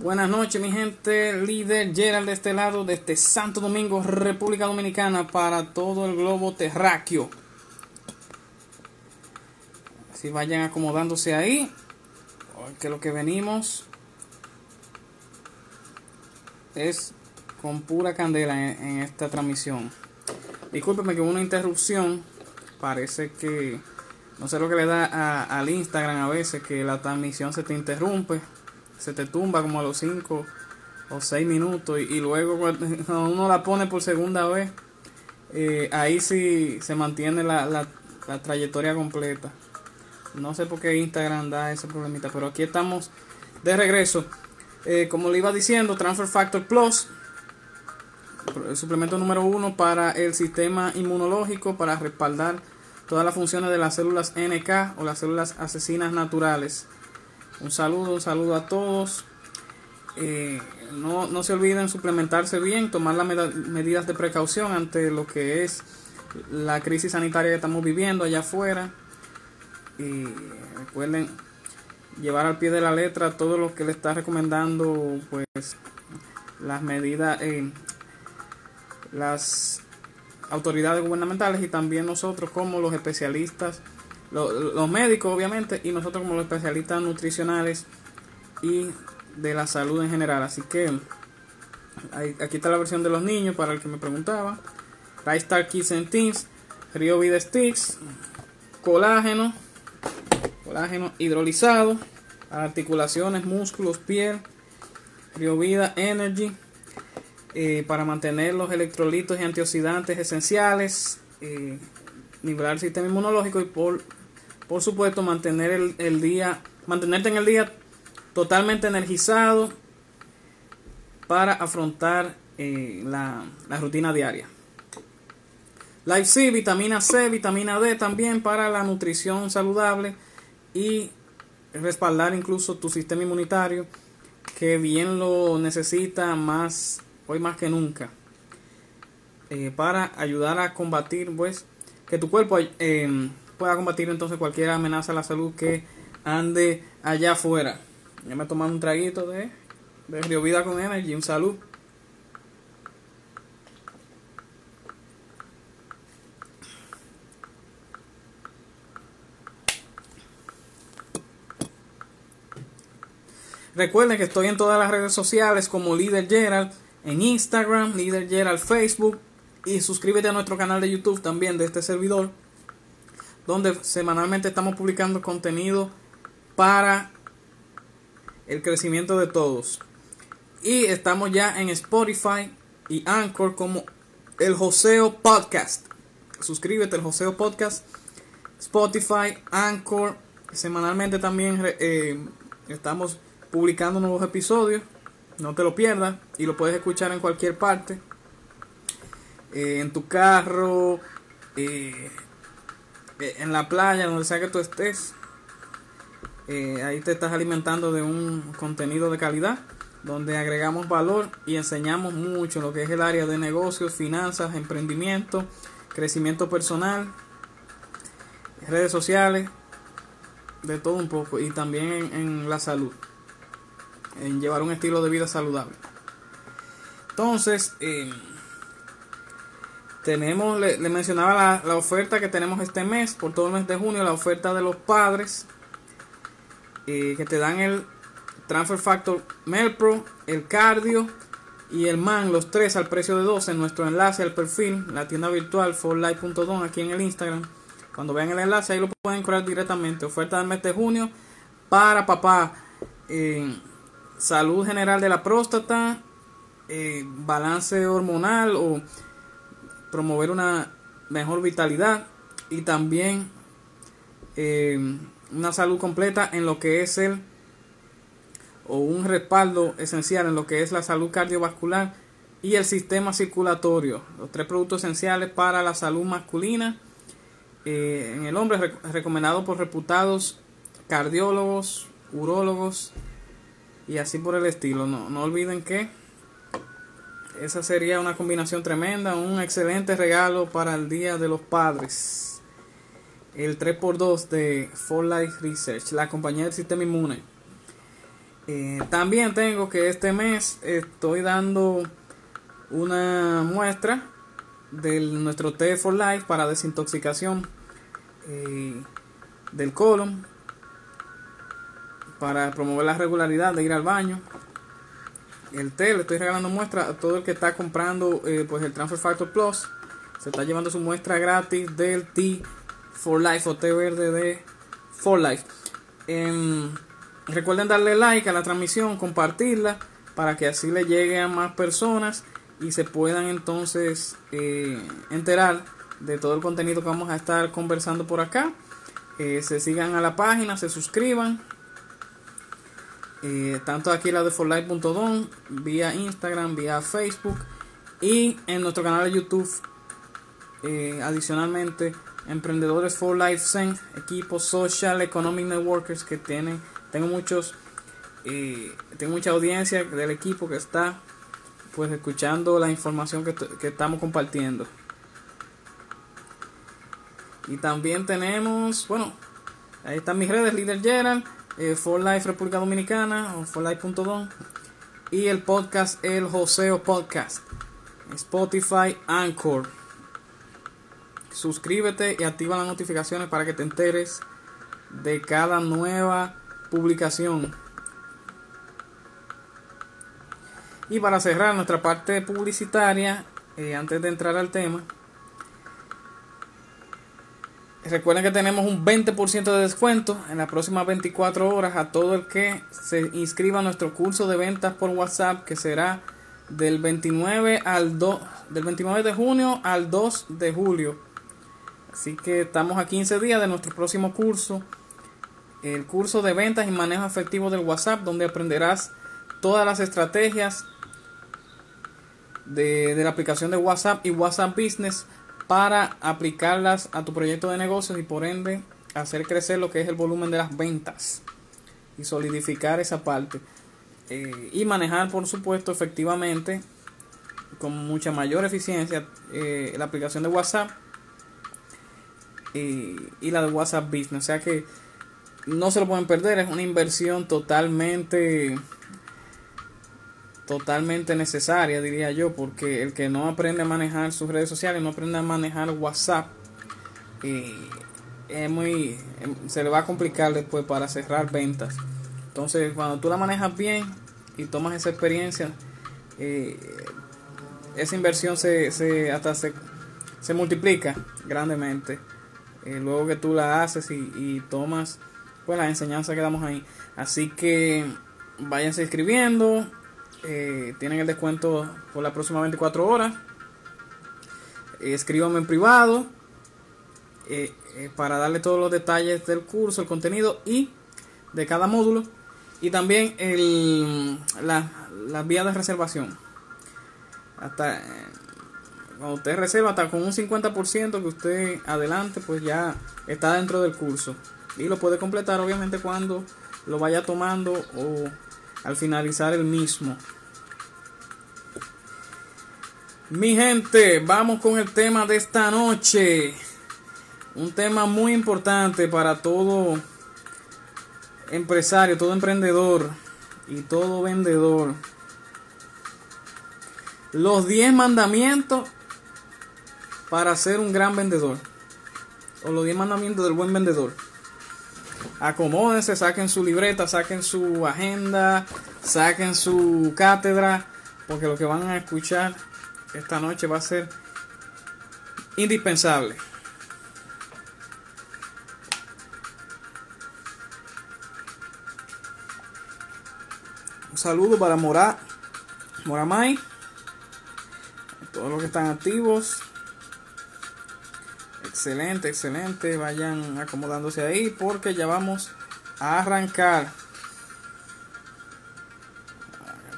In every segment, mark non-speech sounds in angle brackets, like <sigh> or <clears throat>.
Buenas noches mi gente, líder Gerald de este lado, de este Santo Domingo, República Dominicana, para todo el globo terráqueo. Si vayan acomodándose ahí, que lo que venimos es con pura candela en, esta transmisión. Discúlpeme que hubo una interrupción, parece que no sé lo que le da al Instagram a veces, que la transmisión se te interrumpe se te tumba como a los 5 o 6 minutos y, luego <laughs> cuando uno la pone por segunda vez, eh, ahí sí se mantiene la, la, trayectoria completa. No sé por qué Instagram da ese problemita, pero aquí estamos de regreso. Eh, como le iba diciendo, Transfer Factor Plus, el suplemento número uno para el sistema inmunológico, para respaldar todas las funciones de las células NK o las células asesinas naturales. Un saludo, un saludo a todos. Eh, no, se olviden suplementarse bien, tomar las medidas de precaución ante lo que es la crisis sanitaria que estamos viviendo allá afuera. Y recuerden llevar al pie de la letra todo lo que le está recomendando, pues las medidas, eh, las autoridades gubernamentales y también nosotros como los especialistas los médicos obviamente y nosotros como los especialistas nutricionales y de la salud en general. Así que aquí está la versión de los niños para el que me preguntaba. Star Kids and Teens, Rio Vida Sticks, colágeno, colágeno hidrolizado, articulaciones, músculos, piel, Rio Vida Energy, eh, para mantener los electrolitos y antioxidantes esenciales, eh, nivelar el sistema inmunológico y por por supuesto, mantener el, día, mantenerte en el día totalmente energizado para afrontar eh, la, rutina diaria. Life C, vitamina C, vitamina D también para la nutrición saludable y respaldar incluso tu sistema inmunitario que bien lo necesita más hoy más que nunca eh, para ayudar a combatir pues que tu cuerpo eh, pueda combatir entonces cualquier amenaza a la salud que ande allá afuera. Ya me he tomado un traguito de, de Río Vida con Energy, un salud. Recuerden que estoy en todas las redes sociales como Líder Gerald, en Instagram, Líder Gerald Facebook y suscríbete a nuestro canal de YouTube también de este servidor donde semanalmente estamos publicando contenido para el crecimiento de todos. Y estamos ya en Spotify y Anchor como el Joseo Podcast. Suscríbete al Joseo Podcast, Spotify, Anchor. Semanalmente también eh, estamos publicando nuevos episodios. No te lo pierdas y lo puedes escuchar en cualquier parte. Eh, en tu carro, eh, en la playa, donde sea que tú estés, eh, ahí te estás alimentando de un contenido de calidad, donde agregamos valor y enseñamos mucho lo que es el área de negocios, finanzas, emprendimiento, crecimiento personal, redes sociales, de todo un poco, y también en, la salud, en llevar un estilo de vida saludable. Entonces, eh, tenemos, le, mencionaba la, la, oferta que tenemos este mes, por todo el mes de junio, la oferta de los padres, eh, que te dan el Transfer Factor Melpro, el Cardio y el MAN, los tres al precio de dos en nuestro enlace al perfil, la tienda virtual forlife.com aquí en el Instagram. Cuando vean el enlace ahí lo pueden encontrar directamente. Oferta del mes de junio para papá. Eh, salud general de la próstata, eh, balance hormonal o promover una mejor vitalidad y también eh, una salud completa en lo que es el o un respaldo esencial en lo que es la salud cardiovascular y el sistema circulatorio, los tres productos esenciales para la salud masculina eh, en el hombre recomendado por reputados cardiólogos, urólogos y así por el estilo. No, no olviden que esa sería una combinación tremenda, un excelente regalo para el Día de los Padres. El 3x2 de For Life Research, la compañía del sistema inmune. Eh, también tengo que este mes estoy dando una muestra de nuestro T for Life para desintoxicación eh, del colon para promover la regularidad de ir al baño el té le estoy regalando muestra a todo el que está comprando eh, pues el Transfer Factor Plus. Se está llevando su muestra gratis del T for Life o té verde de For Life. Em, recuerden darle like a la transmisión compartirla para que así le llegue a más personas y se puedan entonces eh, enterar de todo el contenido que vamos a estar conversando por acá. Eh, se sigan a la página se suscriban eh, tanto aquí la de forlife.com, vía Instagram, vía Facebook y en nuestro canal de YouTube. Eh, adicionalmente, emprendedores for Life Zen, equipos social economic networkers que tienen, tengo muchos, eh, tengo mucha audiencia del equipo que está pues escuchando la información que, que estamos compartiendo. Y también tenemos, bueno, ahí están mis redes, Líder Gerald eh, For Life República Dominicana o forlife.com y el podcast El Joseo Podcast, Spotify, Anchor. Suscríbete y activa las notificaciones para que te enteres de cada nueva publicación. Y para cerrar nuestra parte publicitaria, eh, antes de entrar al tema, Recuerden que tenemos un 20% de descuento en las próximas 24 horas a todo el que se inscriba a nuestro curso de ventas por WhatsApp que será del 29 al 2 del 29 de junio al 2 de julio. Así que estamos a 15 días de nuestro próximo curso, el curso de ventas y manejo efectivo del WhatsApp, donde aprenderás todas las estrategias de, de la aplicación de WhatsApp y WhatsApp Business para aplicarlas a tu proyecto de negocios y por ende hacer crecer lo que es el volumen de las ventas y solidificar esa parte eh, y manejar por supuesto efectivamente con mucha mayor eficiencia eh, la aplicación de WhatsApp y, y la de WhatsApp Business. O sea que no se lo pueden perder es una inversión totalmente totalmente necesaria, diría yo, porque el que no aprende a manejar sus redes sociales, no aprende a manejar WhatsApp, es muy, em, se le va a complicar después para cerrar ventas. Entonces, cuando tú la manejas bien y tomas esa experiencia, eh, esa inversión se, se hasta se, se multiplica grandemente. Eh, luego que tú la haces y, tomas pues la enseñanza que damos ahí. Así que váyanse escribiendo, eh, tienen el descuento por las próximas 24 horas. Eh, escríbanme en privado eh, para darle todos los detalles del curso, el contenido y de cada módulo. Y también el, la, las vías de reservación. Hasta cuando usted reserva, hasta con un 50% que usted adelante, pues ya está dentro del curso. Y lo puede completar obviamente cuando lo vaya tomando o al finalizar el mismo. Mi gente, vamos con el tema de esta noche. Un tema muy importante para todo empresario, todo emprendedor y todo vendedor. Los 10 mandamientos para ser un gran vendedor. O los 10 mandamientos del buen vendedor. Acomódense, saquen su libreta, saquen su agenda, saquen su cátedra, porque lo que van a escuchar esta noche va a ser indispensable. Un saludo para Mora, Moramay, todos los que están activos. Excelente, excelente. Vayan acomodándose ahí porque ya vamos a arrancar.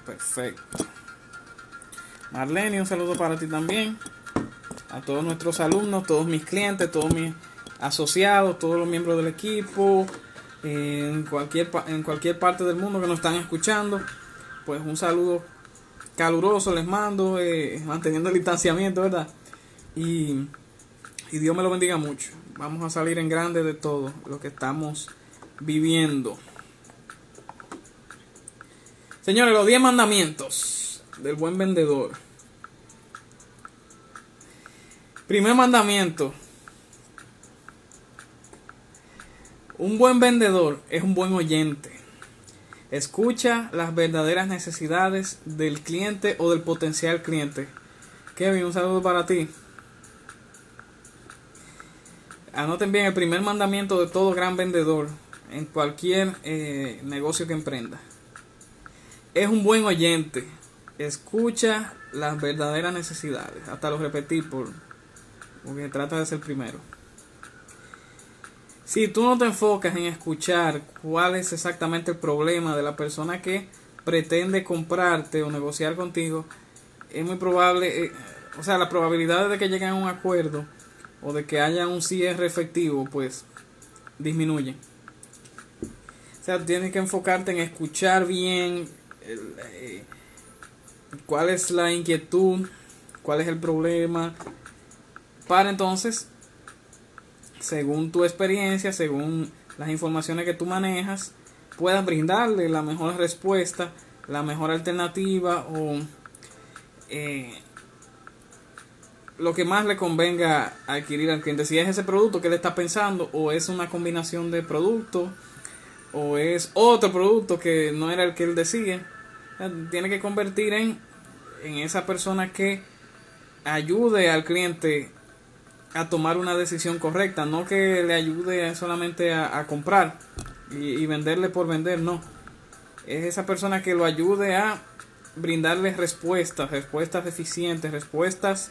Perfecto. Marlene, un saludo para ti también. A todos nuestros alumnos, todos mis clientes, todos mis asociados, todos los miembros del equipo, en cualquier, en cualquier parte del mundo que nos están escuchando. Pues un saludo caluroso les mando, eh, manteniendo el distanciamiento, ¿verdad? Y, y Dios me lo bendiga mucho. Vamos a salir en grande de todo lo que estamos viviendo. Señores, los 10 mandamientos del buen vendedor. Primer mandamiento. Un buen vendedor es un buen oyente. Escucha las verdaderas necesidades del cliente o del potencial cliente. Kevin, un saludo para ti. Anoten bien el primer mandamiento de todo gran vendedor en cualquier eh, negocio que emprenda. Es un buen oyente. Escucha las verdaderas necesidades. Hasta lo repetí por, porque trata de ser primero. Si tú no te enfocas en escuchar cuál es exactamente el problema de la persona que pretende comprarte o negociar contigo, es muy probable, eh, o sea, la probabilidad de que lleguen a un acuerdo o de que haya un cierre efectivo, pues disminuye. O sea, tienes que enfocarte en escuchar bien eh, cuál es la inquietud, cuál es el problema, para entonces según tu experiencia, según las informaciones que tú manejas, puedas brindarle la mejor respuesta, la mejor alternativa o eh, lo que más le convenga adquirir al cliente. Si es ese producto que él está pensando o es una combinación de productos o es otro producto que no era el que él decía, tiene que convertir en, en esa persona que ayude al cliente a tomar una decisión correcta, no que le ayude solamente a, comprar y, venderle por vender, no. Es esa persona que lo ayude a brindarle respuestas, respuestas eficientes, respuestas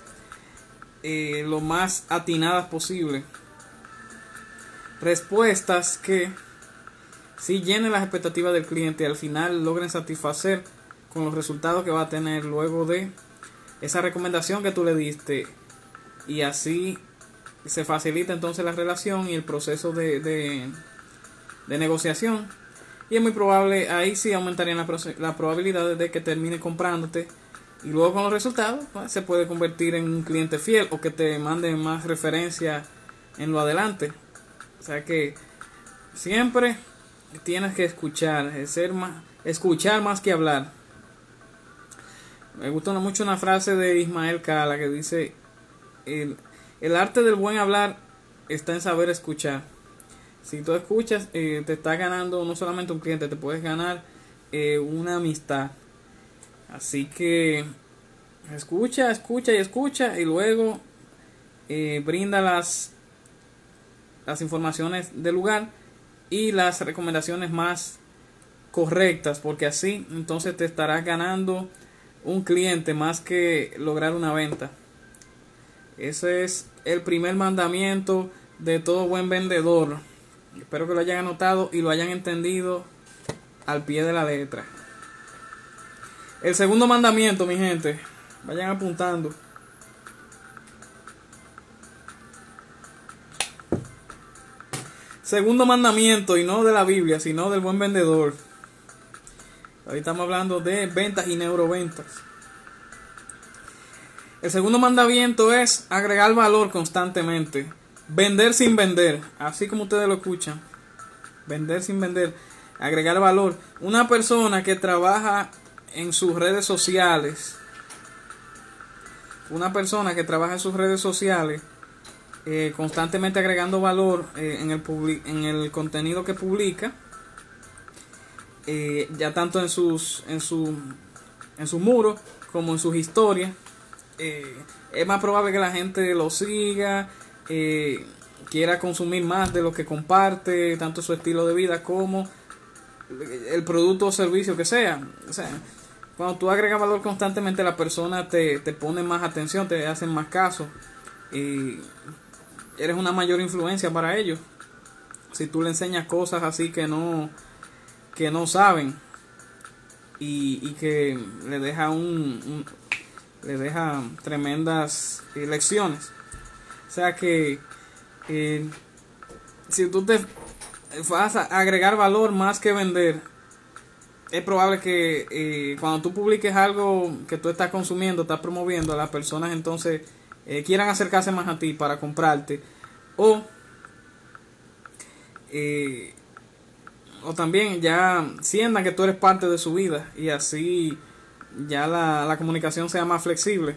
eh, lo más atinadas posible. Respuestas que si llenen las expectativas del cliente al final logren satisfacer con los resultados que va a tener luego de esa recomendación que tú le diste y así se facilita entonces la relación y el proceso de, de, negociación. Y es muy probable, ahí sí aumentarían las la probabilidades de que termine comprándote. Y luego con los resultados pues, se puede convertir en un cliente fiel o que te mande más referencia en lo adelante. O sea que siempre tienes que escuchar, ser más, escuchar más que hablar. Me gusta mucho una frase de Ismael Cala que dice, el, arte del buen hablar está en saber escuchar. Si tú escuchas, eh, te estás ganando no solamente un cliente, te puedes ganar eh, una amistad. Así que escucha, escucha y escucha y luego eh, brinda las, las informaciones del lugar y las recomendaciones más correctas porque así entonces te estarás ganando un cliente más que lograr una venta. Ese es el primer mandamiento de todo buen vendedor. Espero que lo hayan anotado y lo hayan entendido al pie de la letra. El segundo mandamiento, mi gente, vayan apuntando. Segundo mandamiento, y no de la Biblia, sino del buen vendedor. Hoy estamos hablando de ventas y neuroventas. El segundo mandamiento es agregar valor constantemente. Vender sin vender, así como ustedes lo escuchan. Vender sin vender, agregar valor. Una persona que trabaja en sus redes sociales una persona que trabaja en sus redes sociales, eh, constantemente agregando valor eh, en, el en el contenido que publica, eh, ya tanto en sus en su en sus muros como en sus historias, es más probable que la gente lo siga, quiera consumir más de lo que comparte, tanto su estilo de vida como el producto o servicio que sea. O sea, cuando tú agregas valor constantemente, la persona te, te pone más atención, te hacen más caso y eres una mayor influencia para ellos. Si tú le enseñas cosas así que no, que no saben y, y que le deja un, le deja tremendas lecciones. O sea que eh, si tú te vas a agregar valor más que vender, es probable que eh, cuando tú publiques algo que tú estás consumiendo, estás promoviendo, las personas entonces eh, quieran acercarse más a ti para comprarte o eh, o también ya sientan que tú eres parte de su vida y así ya la, la comunicación sea más flexible.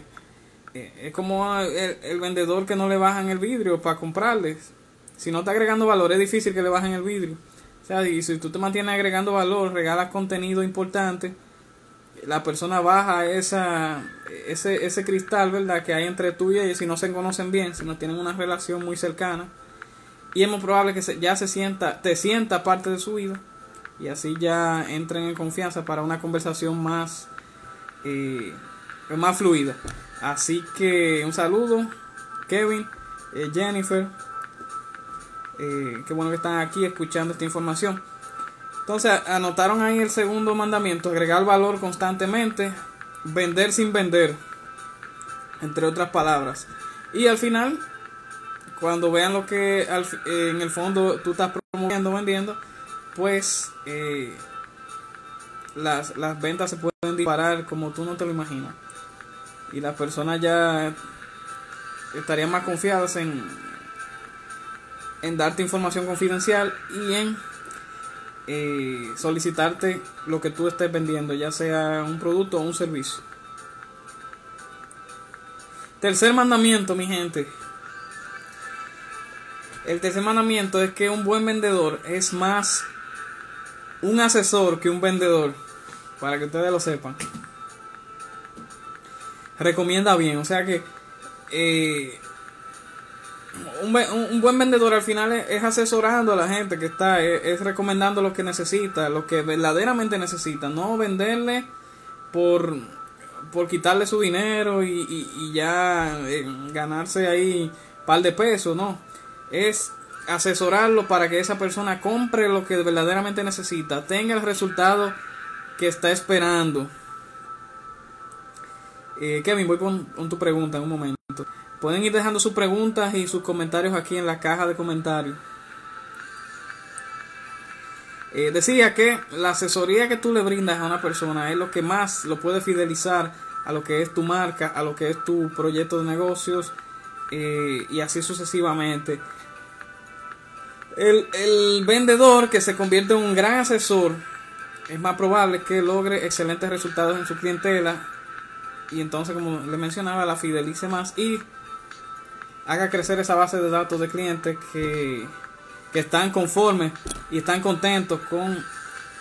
es como el, el, vendedor que no le bajan el vidrio para comprarles. Si no está agregando valor, es difícil que le bajen el vidrio. O sea, y si tú te mantienes agregando valor, regalas contenido importante, la persona baja esa, ese, ese cristal, ¿verdad? Que hay entre tú y ella, si no se conocen bien, si no tienen una relación muy cercana. Y es muy probable que ya se sienta, te sienta parte de su vida. Y así ya entren en confianza para una conversación más, eh, más fluida. Así que un saludo, Kevin, eh, Jennifer. Eh, qué bueno que están aquí escuchando esta información. Entonces, anotaron ahí el segundo mandamiento, agregar valor constantemente, vender sin vender, entre otras palabras. Y al final, cuando vean lo que eh, en el fondo tú estás promoviendo, vendiendo, pues eh, las, las ventas se pueden disparar como tú no te lo imaginas. Y las personas ya estarían más confiadas en, en darte información confidencial y en eh, solicitarte lo que tú estés vendiendo, ya sea un producto o un servicio. Tercer mandamiento, mi gente. El tercer mandamiento es que un buen vendedor es más un asesor que un vendedor. Para que ustedes lo sepan. Recomienda bien. O sea que eh, un, buen vendedor al final es, asesorando a la gente que está, es, recomendando lo que necesita, lo que verdaderamente necesita, no venderle por, por quitarle su dinero y, ya eh, ganarse ahí un par de pesos, no, es asesorarlo para que esa persona compre lo que verdaderamente necesita, tenga el resultado que está esperando. Eh, Kevin, voy con tu pregunta en un momento. Pueden ir dejando sus preguntas y sus comentarios aquí en la caja de comentarios. Eh, decía que la asesoría que tú le brindas a una persona es lo que más lo puede fidelizar a lo que es tu marca, a lo que es tu proyecto de negocios eh, y así sucesivamente. El, el vendedor que se convierte en un gran asesor es más probable que logre excelentes resultados en su clientela. Y entonces como le mencionaba la fidelice más y haga crecer esa base de datos de clientes que, están conformes y están contentos con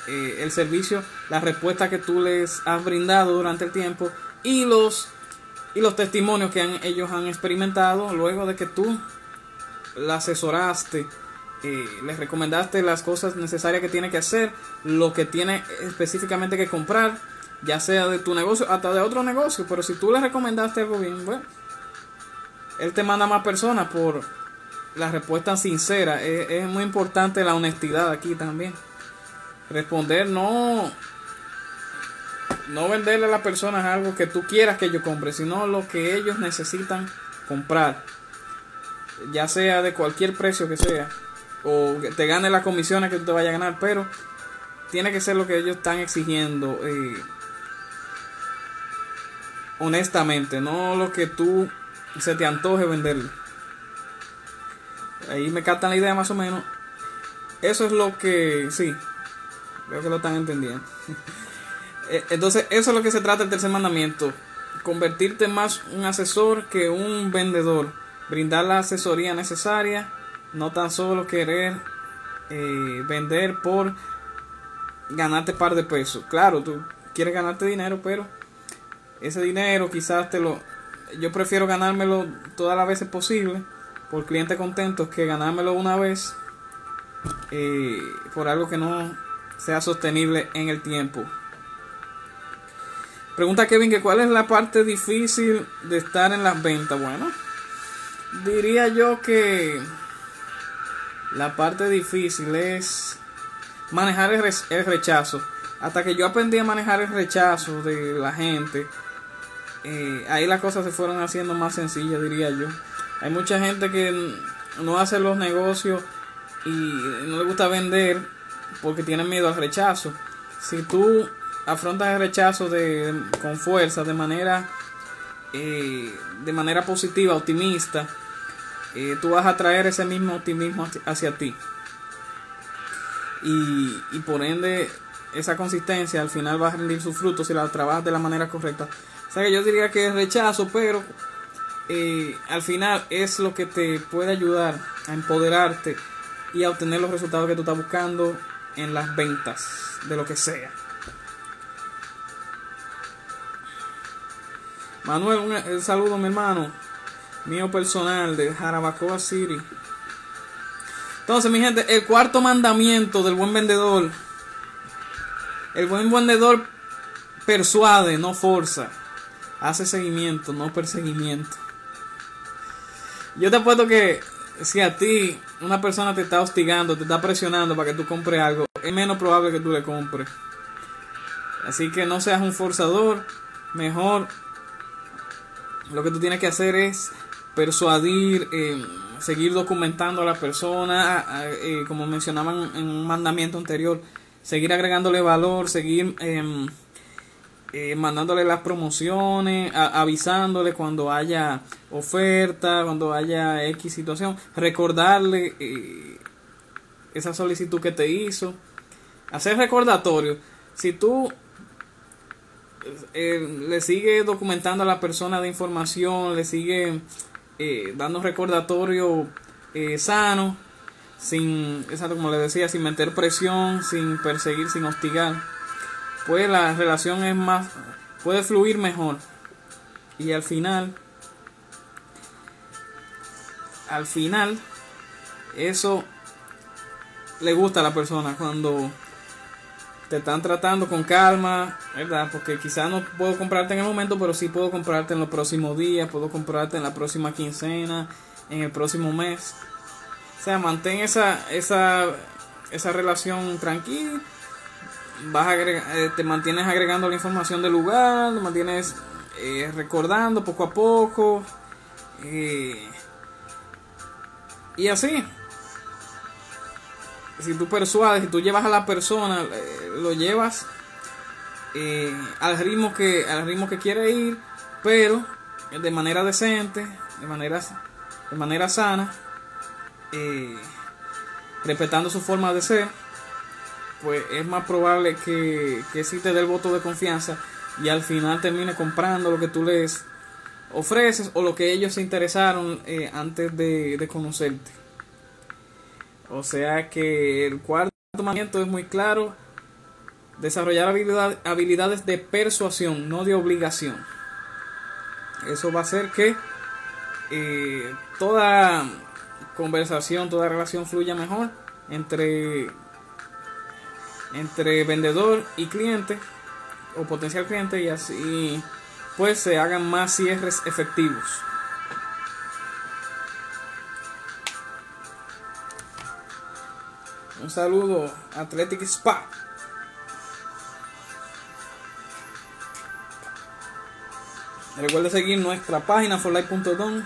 eh, el servicio, la respuesta que tú les has brindado durante el tiempo y los y los testimonios que ellos han experimentado luego de que tú la asesoraste, les recomendaste las cosas necesarias que tiene que hacer, lo que tiene específicamente que comprar, ya sea de tu negocio hasta de otro negocio, pero si tú le recomendaste algo bien, bueno, él te manda más personas por la respuesta sincera. Es, muy importante la honestidad aquí también. Responder no no venderle a las personas algo que tú quieras que ellos compren, sino lo que ellos necesitan comprar. Ya sea de cualquier precio que sea. O que te gane las comisiones que tú te vayas a ganar. Pero tiene que ser lo que ellos están exigiendo. Eh, honestamente. No lo que tú se te antoje venderlo. Ahí me captan la idea más o menos. Eso es lo que, sí, creo que lo están entendiendo. <laughs> Eh, entonces, eso es lo que se trata el tercer mandamiento. convertirte más un asesor que un vendedor. Brindar la asesoría necesaria, no tan solo querer eh, vender por ganarte par de pesos. Claro, tú quieres ganarte dinero, pero ese dinero quizás te lo... Yo prefiero ganármelo todas las veces posible por clientes contentos que ganármelo una vez eh, por algo que no sea sostenible en el tiempo. Pregunta Kevin que cuál es la parte difícil de estar en las ventas. Bueno, diría yo que la parte difícil es manejar el, rechazo. Hasta que yo aprendí a manejar el rechazo de la gente, eh, ahí las cosas se fueron haciendo más sencillas, diría yo. Hay mucha gente que no hace los negocios y no le gusta vender porque tiene miedo al rechazo. Si tú afrontas el rechazo de, con fuerza, de manera, eh, de manera positiva, optimista, eh, tú vas a traer ese mismo optimismo hacia, ti. Y, por ende, esa consistencia al final va a rendir sus frutos si la trabajas de la manera correcta. O sea que yo diría que es rechazo, pero eh, al final es lo que te puede ayudar a empoderarte y a obtener los resultados que tú estás buscando en las ventas de lo que sea. Manuel, un, saludo mi hermano, mío personal de Jarabacoa City. Entonces, mi gente, el cuarto mandamiento del buen vendedor. El buen vendedor persuade, no forza. Hace seguimiento, no perseguimiento. Yo te apuesto que si a ti una persona te está hostigando, te está presionando para que tú compres algo, es menos probable que tú le compres. Así que no seas un forzador, mejor lo que tú tienes que hacer es persuadir, eh, seguir documentando a la persona, eh, como mencionaban en un mandamiento anterior, seguir agregándole valor, seguir em, eh, mandándole las promociones, avisándole cuando haya oferta, cuando haya X situación, recordarle esa solicitud que te hizo, hacer recordatorio. Si tú eh, le sigue documentando a la persona de información, le sigue eh, dando recordatorio eh, sano, sin, exacto como le decía, sin meter presión, sin perseguir, sin hostigar, pues la relación es más, puede fluir mejor. Y al final, al final, eso le gusta a la persona cuando te están tratando con calma, ¿verdad? Porque quizás no puedo comprarte en el momento, pero sí puedo comprarte en los próximos días, puedo comprarte en la próxima quincena, en el próximo mes. O sea, mantén esa, esa, esa relación tranquila. Vas eh, te mantienes agregando la información del lugar, te mantienes eh, recordando poco a poco. Eh, y así, si tú persuades, si tú llevas a la persona, eh, lo llevas eh, al ritmo que al ritmo que quiere ir, pero de manera decente, de manera de manera sana, eh, respetando su forma de ser, pues es más probable que, que sí te dé el voto de confianza y al final termine comprando lo que tú les ofreces o lo que ellos se interesaron antes de, de conocerte. O sea que el cuarto mandamiento es muy claro. Desarrollar habilidades de persuasión, no de obligación. Eso va a hacer que eh, toda conversación, toda relación fluya mejor entre, entre vendedor y cliente o potencial cliente y así pues se hagan más cierres efectivos. Un saludo, Athletic Spa. Recuerda seguir nuestra página forlife.com.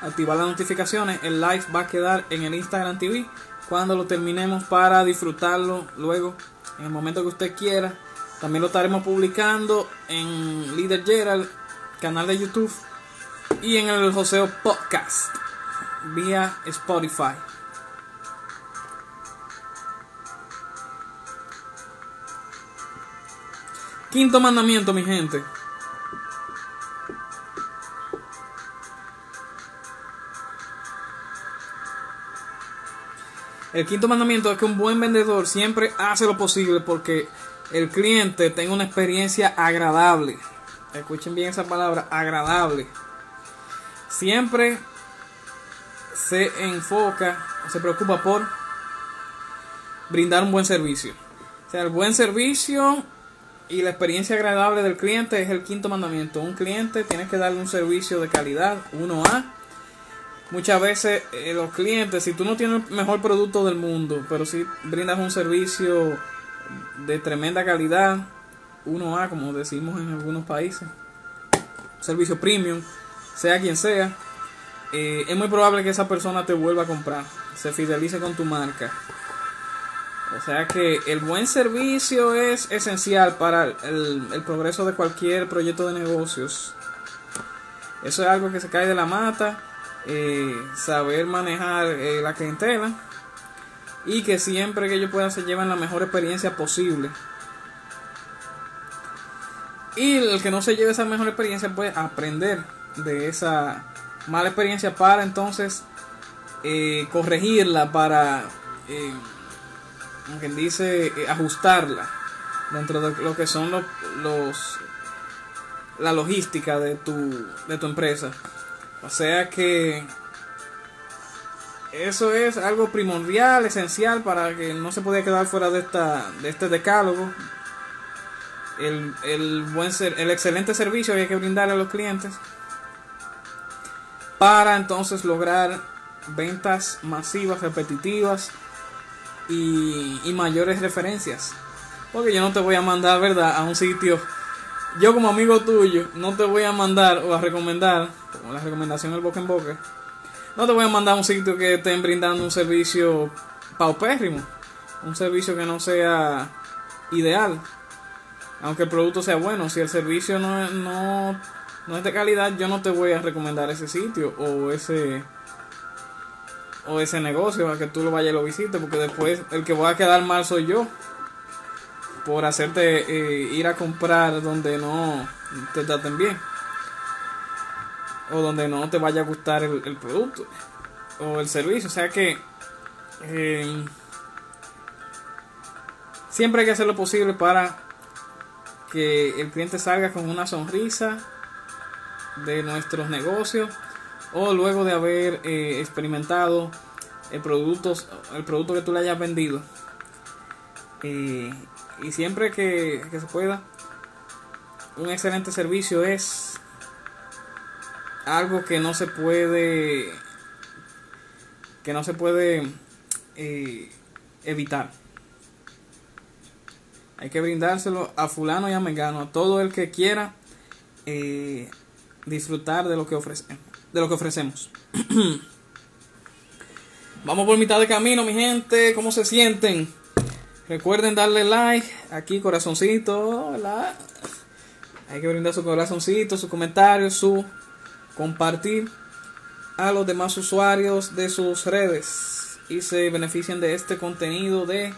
Activar las notificaciones. El live va a quedar en el Instagram TV cuando lo terminemos para disfrutarlo luego en el momento que usted quiera. También lo estaremos publicando en Leader Gerald, canal de YouTube y en el Joseo Podcast vía Spotify. Quinto mandamiento, mi gente. El quinto mandamiento es que un buen vendedor siempre hace lo posible porque el cliente tenga una experiencia agradable. Escuchen bien esa palabra, agradable. Siempre se enfoca se preocupa por brindar un buen servicio. O sea, el buen servicio y la experiencia agradable del cliente es el quinto mandamiento. Un cliente tiene que darle un servicio de calidad, 1A. Muchas veces eh, los clientes, si tú no tienes el mejor producto del mundo, pero si brindas un servicio de tremenda calidad, 1A, como decimos en algunos países, servicio premium, sea quien sea, eh, es muy probable que esa persona te vuelva a comprar, se fidelice con tu marca. O sea que el buen servicio es esencial para el, progreso de cualquier proyecto de negocios. Eso es algo que se cae de la mata. Eh, saber manejar eh, la clientela y que siempre que ellos puedan se lleven la mejor experiencia posible. Y el que no se lleve esa mejor experiencia puede aprender de esa mala experiencia para entonces eh, corregirla, para como dice, eh, ajustarla dentro de lo que son los, los, la logística de tu, de tu empresa. O sea que eso es algo primordial, esencial para que no se pueda quedar fuera de, esta, de este decálogo. El, el, buen ser, el excelente servicio que hay que brindarle a los clientes para entonces lograr ventas masivas, repetitivas y, mayores referencias. Porque yo no te voy a mandar, ¿verdad?, a un sitio. Yo como amigo tuyo, no te voy a mandar o a recomendar, como la recomendación del boca en boca, no te voy a mandar a un sitio que estén brindando un servicio paupérrimo, un servicio que no sea ideal, aunque el producto sea bueno, si el servicio no, no, no es de calidad, yo no te voy a recomendar ese sitio o ese o ese negocio a que tú lo vayas y lo visites, porque después el que va a quedar mal soy yo por hacerte eh, ir a comprar donde no te traten bien o donde no te vaya a gustar el, producto o el servicio. O sea que eh, siempre hay que hacer lo posible para que el cliente salga con una sonrisa de nuestros negocios o luego de haber eh, experimentado el producto, el producto que tú le hayas vendido. y siempre que, que, se pueda, un excelente servicio es algo que no se puede que no se puede eh, evitar. Hay que brindárselo a fulano y a mengano, a todo el que quiera eh, disfrutar de lo que ofrecemos de lo que ofrecemos. <clears throat> Vamos por mitad de camino, mi gente. ¿Cómo se sienten? Recuerden darle like. Aquí, corazoncito. Hay que brindar su corazoncito, su comentario, su compartir a los demás usuarios de sus redes y se beneficien de este contenido de,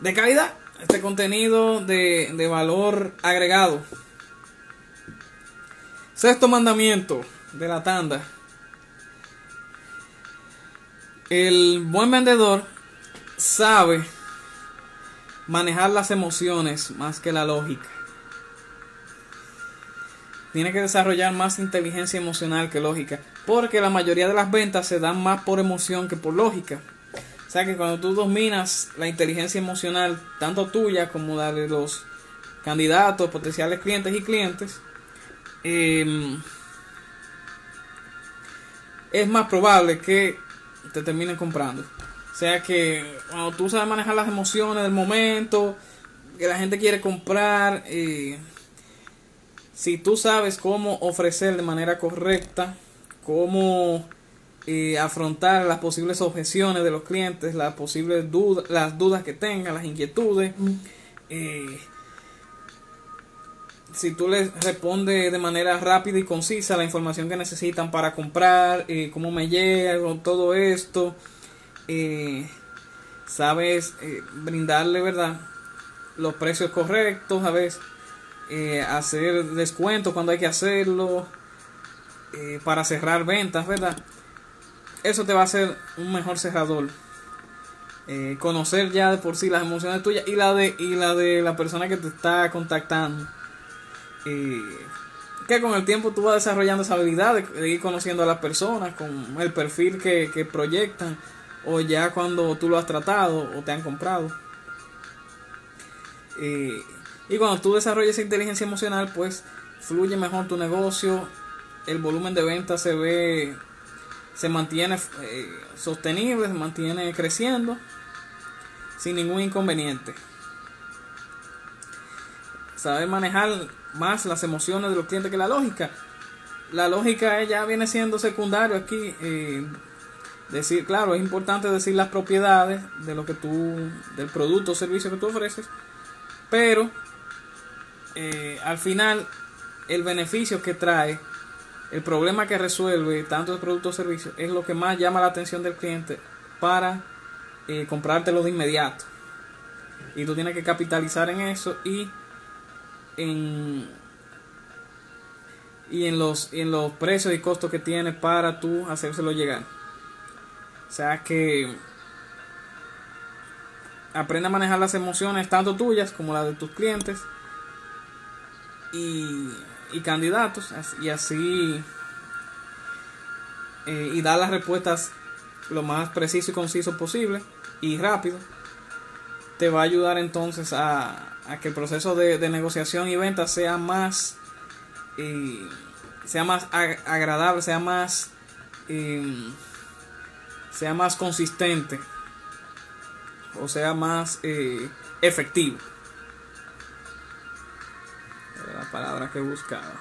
de calidad, este contenido de, de valor agregado. Sexto mandamiento de la tanda. El buen vendedor sabe manejar las emociones más que la lógica. Tiene que desarrollar más inteligencia emocional que lógica, porque la mayoría de las ventas se dan más por emoción que por lógica. O sea que cuando tú dominas la inteligencia emocional, tanto tuya como la de los candidatos, potenciales clientes y clientes, eh, es más probable que te terminen comprando. O sea que cuando tú sabes manejar las emociones del momento, que la gente quiere comprar, eh, si tú sabes cómo ofrecer de manera correcta, cómo eh, afrontar las posibles objeciones de los clientes, las posibles dudas, las dudas que tengan, las inquietudes, eh, si tú les respondes de manera rápida y concisa la información que necesitan para comprar, eh, cómo me llega, todo esto, eh, sabes eh, brindarle, ¿verdad? Los precios correctos, sabes hacer descuentos cuando hay que hacerlo, para cerrar ventas, ¿verdad? Eso te va a hacer un mejor cerrador. conocer ya de por sí las emociones tuyas y la de, y la, de la persona que te está contactando. Que con el tiempo tú vas desarrollando esa habilidad de, ir conociendo a las personas, con el perfil que, que proyectan, o ya cuando tú lo has tratado o te han comprado. Y cuando tú desarrollas esa inteligencia emocional, pues fluye mejor tu negocio, el volumen de ventas se ve, se mantiene eh, sostenible, se mantiene creciendo sin ningún inconveniente. Saber manejar más las emociones de los clientes que la lógica. La lógica ya viene siendo secundario aquí. Eh, decir, claro, es importante decir las propiedades de lo que tú, del producto o servicio que tú ofreces, pero eh, al final el beneficio que trae, el problema que resuelve tanto el producto o servicio es lo que más llama la atención del cliente para eh, comprártelo de inmediato. Y tú tienes que capitalizar en eso y en y en los en los precios y costos que tiene para tú hacérselo llegar. O sea que aprende a manejar las emociones tanto tuyas como las de tus clientes y, candidatos y así eh, y dar las respuestas lo más preciso y conciso posible y rápido te va a ayudar entonces a, a que el proceso de, negociación y venta sea más sea más agradable sea más sea más consistente o sea más eh, efectivo. Era la palabra que buscaba.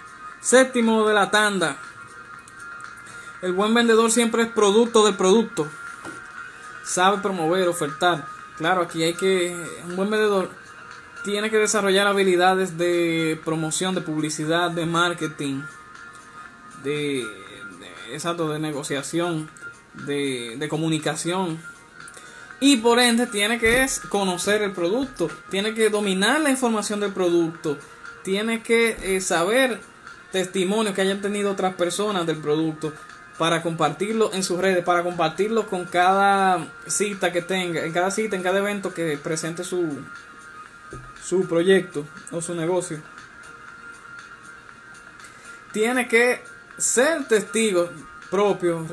Séptimo de la tanda. El buen vendedor siempre es producto del producto. Sabe promover, ofertar. Claro, aquí hay que. Un buen vendedor tiene que desarrollar habilidades de promoción, de publicidad, de marketing, de, exacto, de negociación, de, de comunicación. Y por ende tiene que conocer el producto, tiene que dominar la información del producto, tiene que eh, saber testimonios que hayan tenido otras personas del producto para compartirlo en sus redes, para compartirlo con cada cita que tenga, en cada cita, en cada evento que presente su, su proyecto o su negocio. Tiene que ser testigo propio,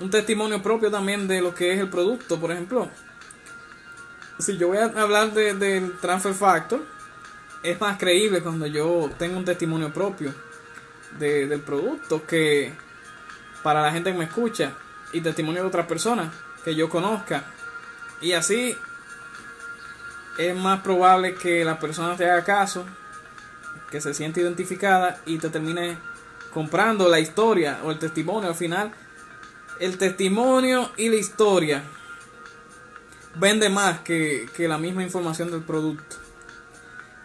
un testimonio propio también de lo que es el producto, por ejemplo. Si yo voy a hablar del transfer factor, es más creíble cuando yo tengo un testimonio propio del producto que para la gente que me escucha y testimonio de otras personas que yo conozca. Y así es más probable que la persona te haga caso, que se siente identificada y te termine comprando la historia o el testimonio. Al final el testimonio y la historia vende más que, la misma información del producto.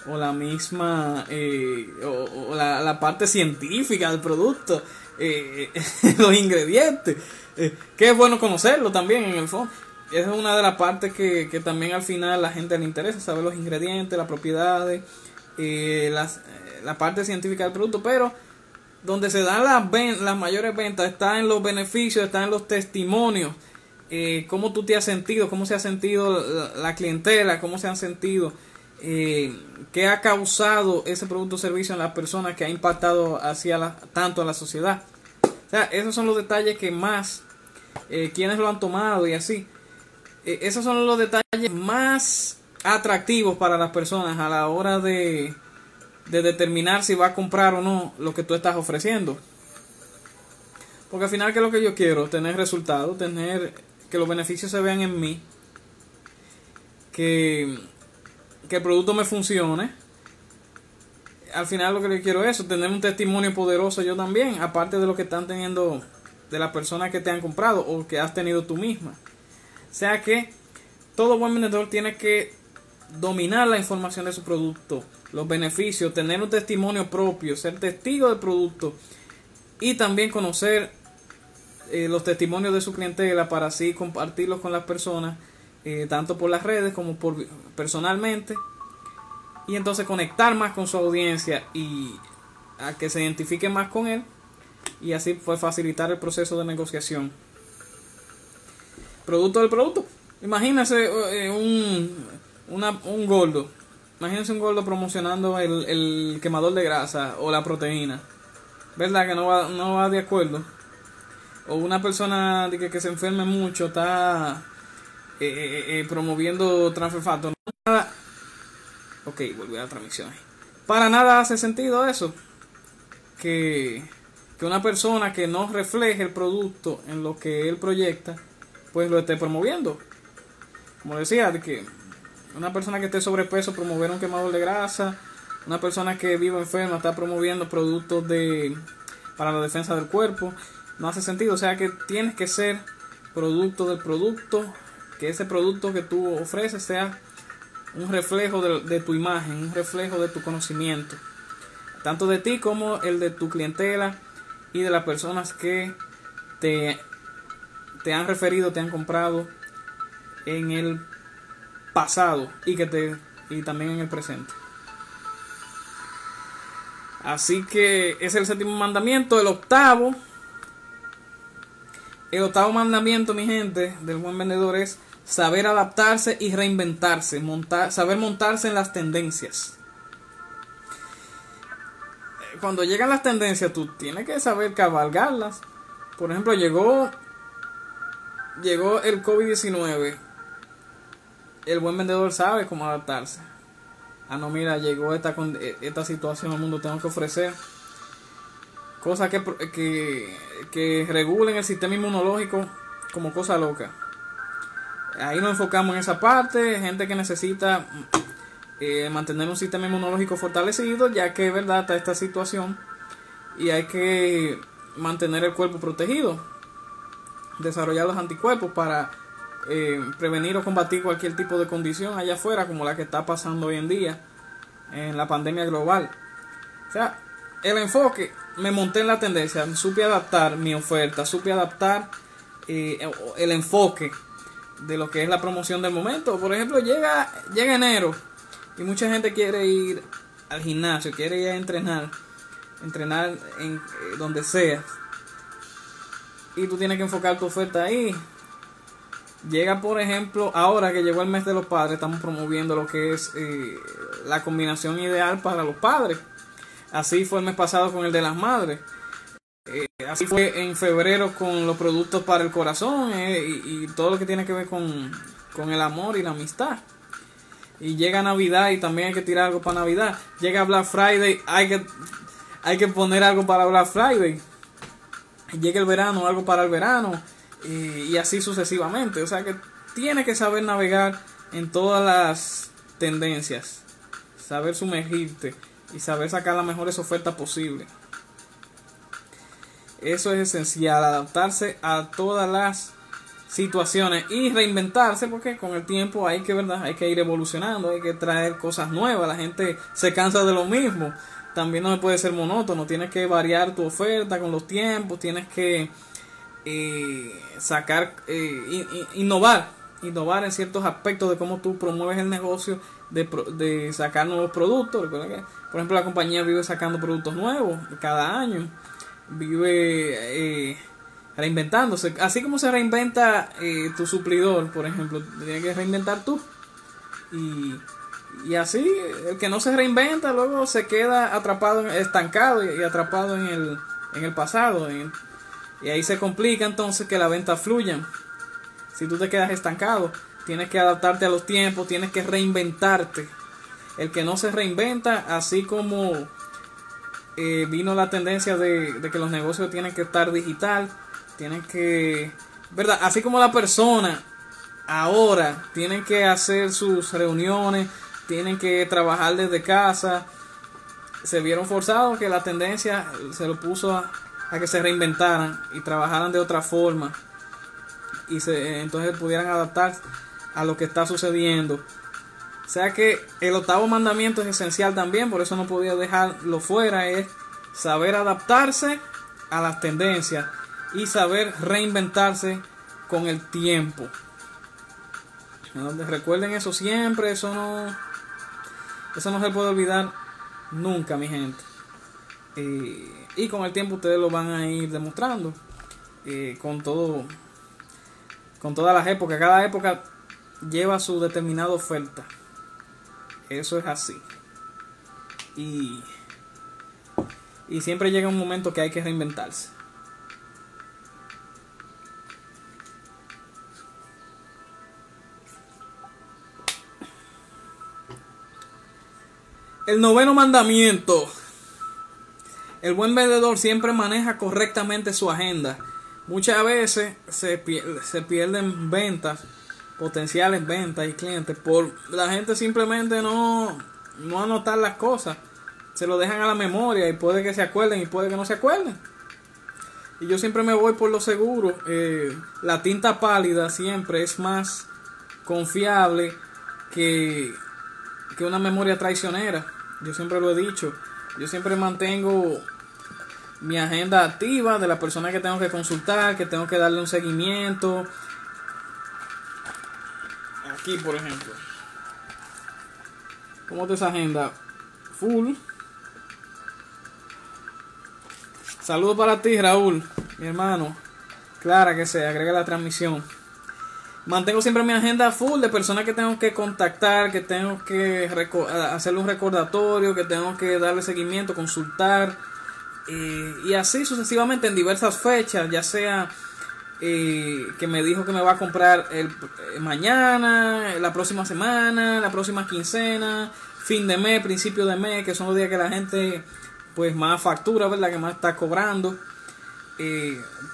O la misma eh, o, la, parte científica del producto eh, <laughs> los ingredientes. Eh, que es bueno conocerlo también en el fondo esa es una de las partes que, que también al final la gente le interesa saber los ingredientes las propiedades las, la parte científica del producto pero donde se dan las, las mayores ventas está en los beneficios, está en los testimonios, eh, cómo tú te has sentido, cómo se ha sentido la, clientela, cómo se han sentido, eh, qué ha causado ese producto o servicio en las personas que ha impactado hacia la, tanto a la sociedad. Esos son los detalles que más, eh, quienes lo han tomado y así. Eh, esos son los detalles más atractivos para las personas a la hora de, de determinar si va a comprar o no lo que tú estás ofreciendo. Porque al final, ¿qué es lo que yo quiero? Tener resultados, tener que los beneficios se vean en mí, que, que el producto me funcione. Al final lo que yo quiero es eso, tener un testimonio poderoso yo también, aparte de lo que están teniendo de las personas que te han comprado o que has tenido tú misma. O sea que todo buen vendedor tiene que dominar la información de su producto, los beneficios, tener un testimonio propio, ser testigo del producto y también conocer eh, los testimonios de su clientela para así compartirlos con las personas, eh, tanto por las redes como por personalmente, y entonces conectar más con su audiencia y a que se identifique más con él y así fue facilitar el proceso de negociación. Producto del producto. Imagínese eh, un, un gordo. Imagínense un gordo promocionando el, el, quemador de grasa o la proteína. ¿Verdad que no va, no va de acuerdo? O una persona que, que se enferme mucho está eh, eh, eh promoviendo transferfato. Nada. Ok, volví a la transmisión. Para nada hace sentido eso. Que, que una persona que no refleje el producto en lo que él proyecta, pues lo esté promoviendo. Como decía, de que una persona que esté sobrepeso promover un quemador de grasa, una persona que viva enferma está promoviendo productos de para la defensa del cuerpo, no hace sentido, o sea que tienes que ser producto del producto, que ese producto que tú ofreces sea un reflejo de, de tu imagen, un reflejo de tu conocimiento, tanto de ti como el de tu clientela y de las personas que te, te han referido, te han comprado en el pasado y que te y también en el presente. Así que es el séptimo mandamiento, el octavo. El octavo mandamiento, mi gente, del buen vendedor es saber adaptarse y reinventarse, montar, saber montarse en las tendencias. Cuando llegan las tendencias, tú tienes que saber cabalgarlas. Por ejemplo, llegó llegó el COVID-19 el buen vendedor sabe cómo adaptarse. Ah, no, mira, llegó esta, eh, esta situación al mundo, tengo que ofrecer cosas que, que, que regulen el sistema inmunológico como cosa loca. Ahí nos enfocamos en esa parte, gente que necesita eh, mantener un sistema inmunológico fortalecido, ya que es verdad está esta situación y hay que mantener el cuerpo protegido, desarrollar los anticuerpos para eh, prevenir o combatir cualquier tipo de condición allá afuera como la que está pasando hoy en día en la pandemia global. O sea, el enfoque, me monté en la tendencia, supe adaptar mi oferta, supe adaptar eh, el enfoque de lo que es la promoción del momento. Por ejemplo, llega, llega enero y mucha gente quiere ir al gimnasio, quiere ir a entrenar, entrenar en eh, donde sea. Y tú tienes que enfocar tu oferta ahí. Llega, por ejemplo, ahora que llegó el mes de los padres, estamos promoviendo lo que es eh, la combinación ideal para los padres. Así fue el mes pasado con el de las madres. Eh, así fue en febrero con los productos para el corazón eh, y, todo lo que tiene que ver con, con el amor y la amistad. Y llega Navidad y también hay que tirar algo para Navidad. Llega Black Friday, hay que, hay que poner algo para Black Friday. Llega el verano, algo para el verano y, así sucesivamente. O sea que tiene que saber navegar en todas las tendencias, saber sumergirte y saber sacar las mejores ofertas posibles. Eso es esencial, adaptarse a todas las situaciones y reinventarse porque con el tiempo hay que verdad hay que ir evolucionando hay que traer cosas nuevas la gente se cansa de lo mismo también no puede ser monótono tienes que variar tu oferta con los tiempos tienes que eh, sacar, eh, innovar, innovar en ciertos aspectos de cómo tú promueves el negocio, de, de sacar nuevos productos. por ejemplo, la compañía vive sacando productos nuevos cada año, vive eh, reinventándose. Así como se reinventa eh, tu suplidor, por ejemplo, tienes que reinventar tú. Y, y así, el que no se reinventa luego se queda atrapado, estancado y, atrapado en el, en el pasado. Y ahí se complica entonces que la venta fluya. Si tú te quedas estancado, tienes que adaptarte a los tiempos, tienes que reinventarte. El que no se reinventa, así como eh, vino la tendencia de, que los negocios tienen que estar digital, tienen que, ¿verdad? Así como la persona ahora tienen que hacer sus reuniones, tienen que trabajar desde casa, se vieron forzados que la tendencia se lo puso a, que se reinventaran y trabajaran de otra forma y se, entonces pudieran adaptar a lo que está sucediendo. O sea que el octavo mandamiento es esencial también, por eso no podía dejarlo fuera, es saber adaptarse a las tendencias y saber reinventarse con el tiempo. Recuerden eso siempre, eso no, eso no se puede olvidar nunca, mi gente. Eh, y con el tiempo ustedes lo van a ir demostrando eh, con todo con todas las épocas cada época lleva su determinada oferta. Eso es así. Y, y siempre llega un momento que hay que reinventarse. El noveno mandamiento. El buen vendedor siempre maneja correctamente su agenda. Muchas veces se, pierden ventas, potenciales ventas y clientes por la gente simplemente no, no anotar las cosas. Se lo dejan a la memoria y puede que se acuerden y puede que no se acuerden. Y yo siempre me voy por lo seguro. Eh, la tinta pálida siempre es más confiable que, que una memoria traicionera. Yo siempre lo he dicho. Yo siempre mantengo mi agenda activa de la persona que tengo que consultar, que tengo que darle un seguimiento. Aquí, por ejemplo. ¿Cómo te esa agenda? Full. Saludos para ti, Raúl, mi hermano. Clara que se agrega la transmisión mantengo siempre mi agenda full de personas que tengo que contactar, que tengo que hacerle un recordatorio, que tengo que darle seguimiento, consultar. Eh, y así sucesivamente en diversas fechas, ya sea eh, que me dijo que me va a comprar eh, mañana, la próxima semana, la próxima quincena, fin de mes, principio de mes, que son los días que la gente pues más factura, ¿verdad? Que más está cobrando.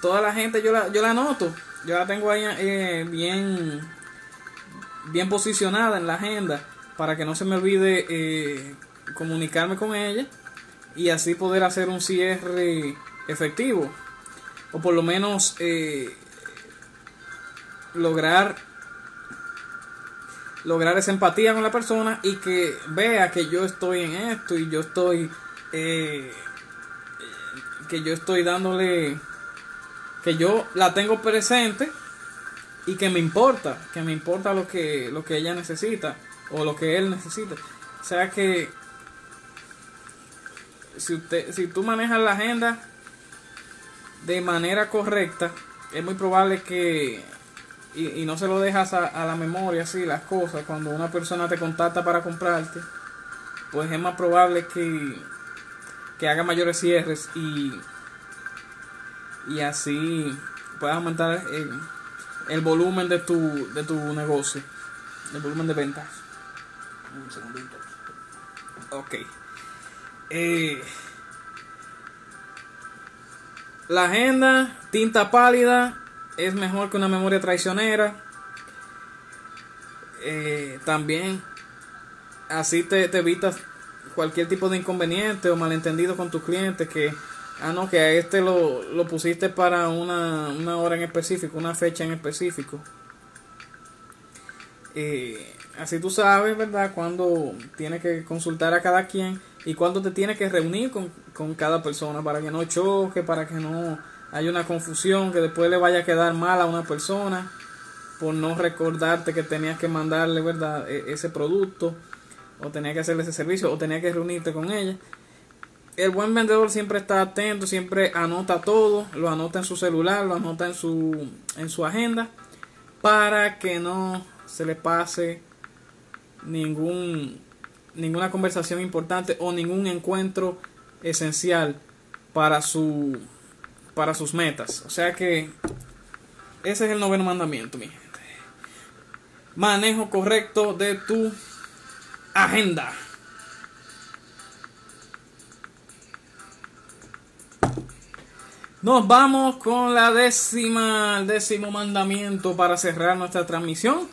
toda la gente yo la, yo la anoto yo la tengo ahí eh, bien, bien posicionada en la agenda para que no se me olvide eh, comunicarme con ella y así poder hacer un cierre efectivo o por lo menos eh, lograr lograr esa empatía con la persona y que vea que yo estoy en esto y yo estoy que yo estoy dándole que yo la tengo presente y que me importa, que me importa lo que, lo que ella necesita o lo que él necesita. O sea que si, usted, si tú manejas la agenda de manera correcta, es muy probable que, y, no se lo dejas a, a, la memoria así las cosas, cuando una persona te contacta para comprarte, pues es más probable que, que haga mayores cierres y y así puedes aumentar el, volumen de tu, de tu negocio, el volumen de ventas. Un segundito. Ok. Eh, la agenda, tinta pálida, es mejor que una memoria traicionera. Eh, también así te, te evitas cualquier tipo de inconveniente o malentendido con tus clientes que Ah, no, que a este lo, lo pusiste para una, una, hora en específico, una fecha en específico. Eh, así tú sabes, ¿verdad? Cuando tienes que consultar a cada quien y cuando te tienes que reunir con, con cada persona para que no choque, para que no haya una confusión, que después le vaya a quedar mal a una persona por no recordarte que tenías que mandarle, ¿verdad? E, ese producto o tenía que hacerle ese servicio o tenía que reunirte con ella el buen vendedor siempre está atento, siempre anota todo, lo anota en su celular, lo anota en su, en su agenda, para que no se le pase ningún, ninguna conversación importante o ningún encuentro esencial para, su, para sus metas. O sea que ese es el noveno mandamiento, mi gente. Manejo correcto de tu agenda. Nos vamos con la décima, el décimo mandamiento para cerrar nuestra transmisión.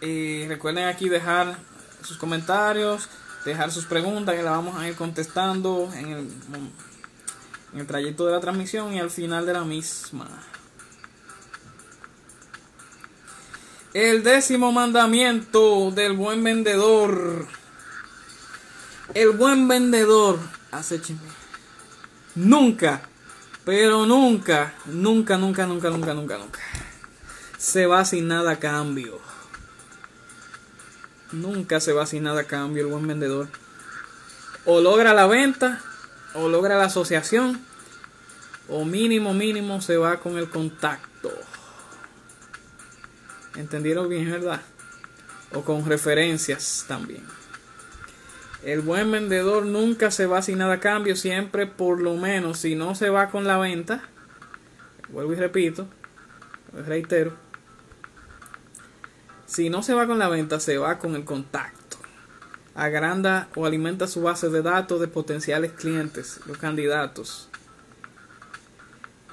Y recuerden aquí dejar sus comentarios, dejar sus preguntas que las vamos a ir contestando en el, trayecto de la transmisión y al final de la misma. El décimo mandamiento del buen vendedor. El buen vendedor, acécheme. Nunca pero nunca, nunca, nunca, nunca, nunca, nunca, nunca. Se va sin nada a cambio. Nunca se va sin nada a cambio el buen vendedor. O logra la venta, o logra la asociación, o mínimo, mínimo se va con el contacto. ¿Entendieron bien, verdad? O con referencias también. El buen vendedor nunca se va sin nada a cambio, siempre por lo menos, si no se va con la venta, vuelvo y repito, reitero, si no se va con la venta, se va con el contacto. Agranda o alimenta su base de datos de potenciales clientes, los candidatos.